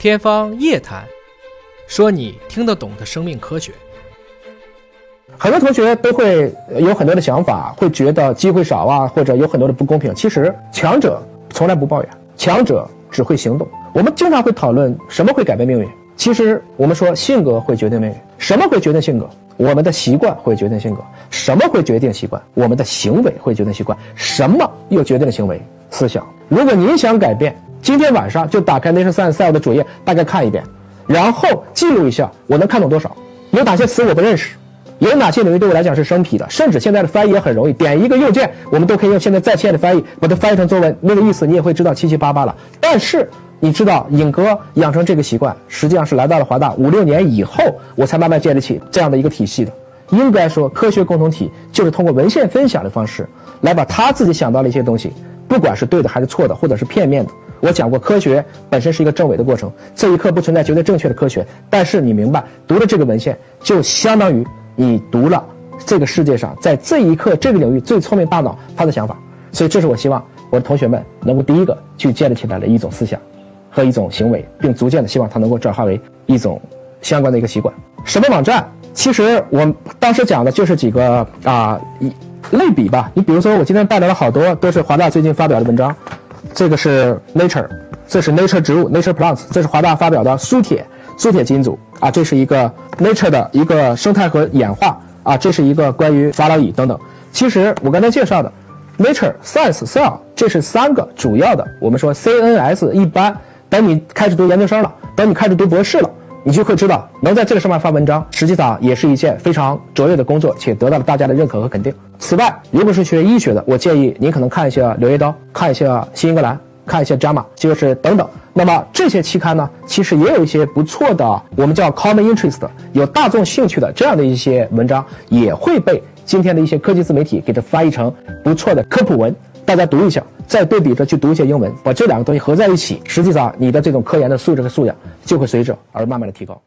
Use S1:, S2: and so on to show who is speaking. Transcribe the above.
S1: 天方夜谭，说你听得懂的生命科学。
S2: 很多同学都会有很多的想法，会觉得机会少啊，或者有很多的不公平。其实强者从来不抱怨，强者只会行动。我们经常会讨论什么会改变命运。其实我们说性格会决定命运，什么会决定性格？我们的习惯会决定性格。什么会决定习惯？我们的行为会决定习惯。什么又决定了行为？思想。如果您想改变。今天晚上就打开 Nature Science 的主页，大概看一遍，然后记录一下我能看懂多少，有哪些词我不认识，有哪些领域对我来讲是生僻的，甚至现在的翻译也很容易，点一个右键，我们都可以用现在在线的翻译把它翻译成中文，那个意思你也会知道七七八八了。但是你知道，尹哥养成这个习惯，实际上是来到了华大五六年以后，我才慢慢建立起这样的一个体系的。应该说，科学共同体就是通过文献分享的方式，来把他自己想到的一些东西，不管是对的还是错的，或者是片面的。我讲过，科学本身是一个证伪的过程，这一刻不存在绝对正确的科学。但是你明白，读了这个文献，就相当于你读了这个世界上在这一刻这个领域最聪明大脑他的想法。所以，这是我希望我的同学们能够第一个去建立起来的一种思想和一种行为，并逐渐的希望它能够转化为一种相关的一个习惯。什么网站？其实我当时讲的就是几个啊一类比吧。你比如说，我今天带来了好多都是华大最近发表的文章。这个是 Nature，这是 Nature 植物 Nature Plants，这是华大发表的苏铁苏铁基因组啊，这是一个 Nature 的一个生态和演化啊，这是一个关于法老蚁等等。其实我刚才介绍的 Nature Science Cell，这是三个主要的。我们说 CNS 一般，等你开始读研究生了，等你开始读博士了。你就会知道，能在这个上面发文章，实际上也是一件非常卓越的工作，且得到了大家的认可和肯定。此外，如果是学医学的，我建议您可能看一下《柳叶刀》，看一下《新英格兰》，看一下《JAMA》，就是等等。那么这些期刊呢，其实也有一些不错的，我们叫 common interest，有大众兴趣的这样的一些文章，也会被今天的一些科技自媒体给它翻译成不错的科普文，大家读一下。再对比着去读一些英文，把这两个东西合在一起，实际上你的这种科研的素质和素养就会随着而慢慢的提高。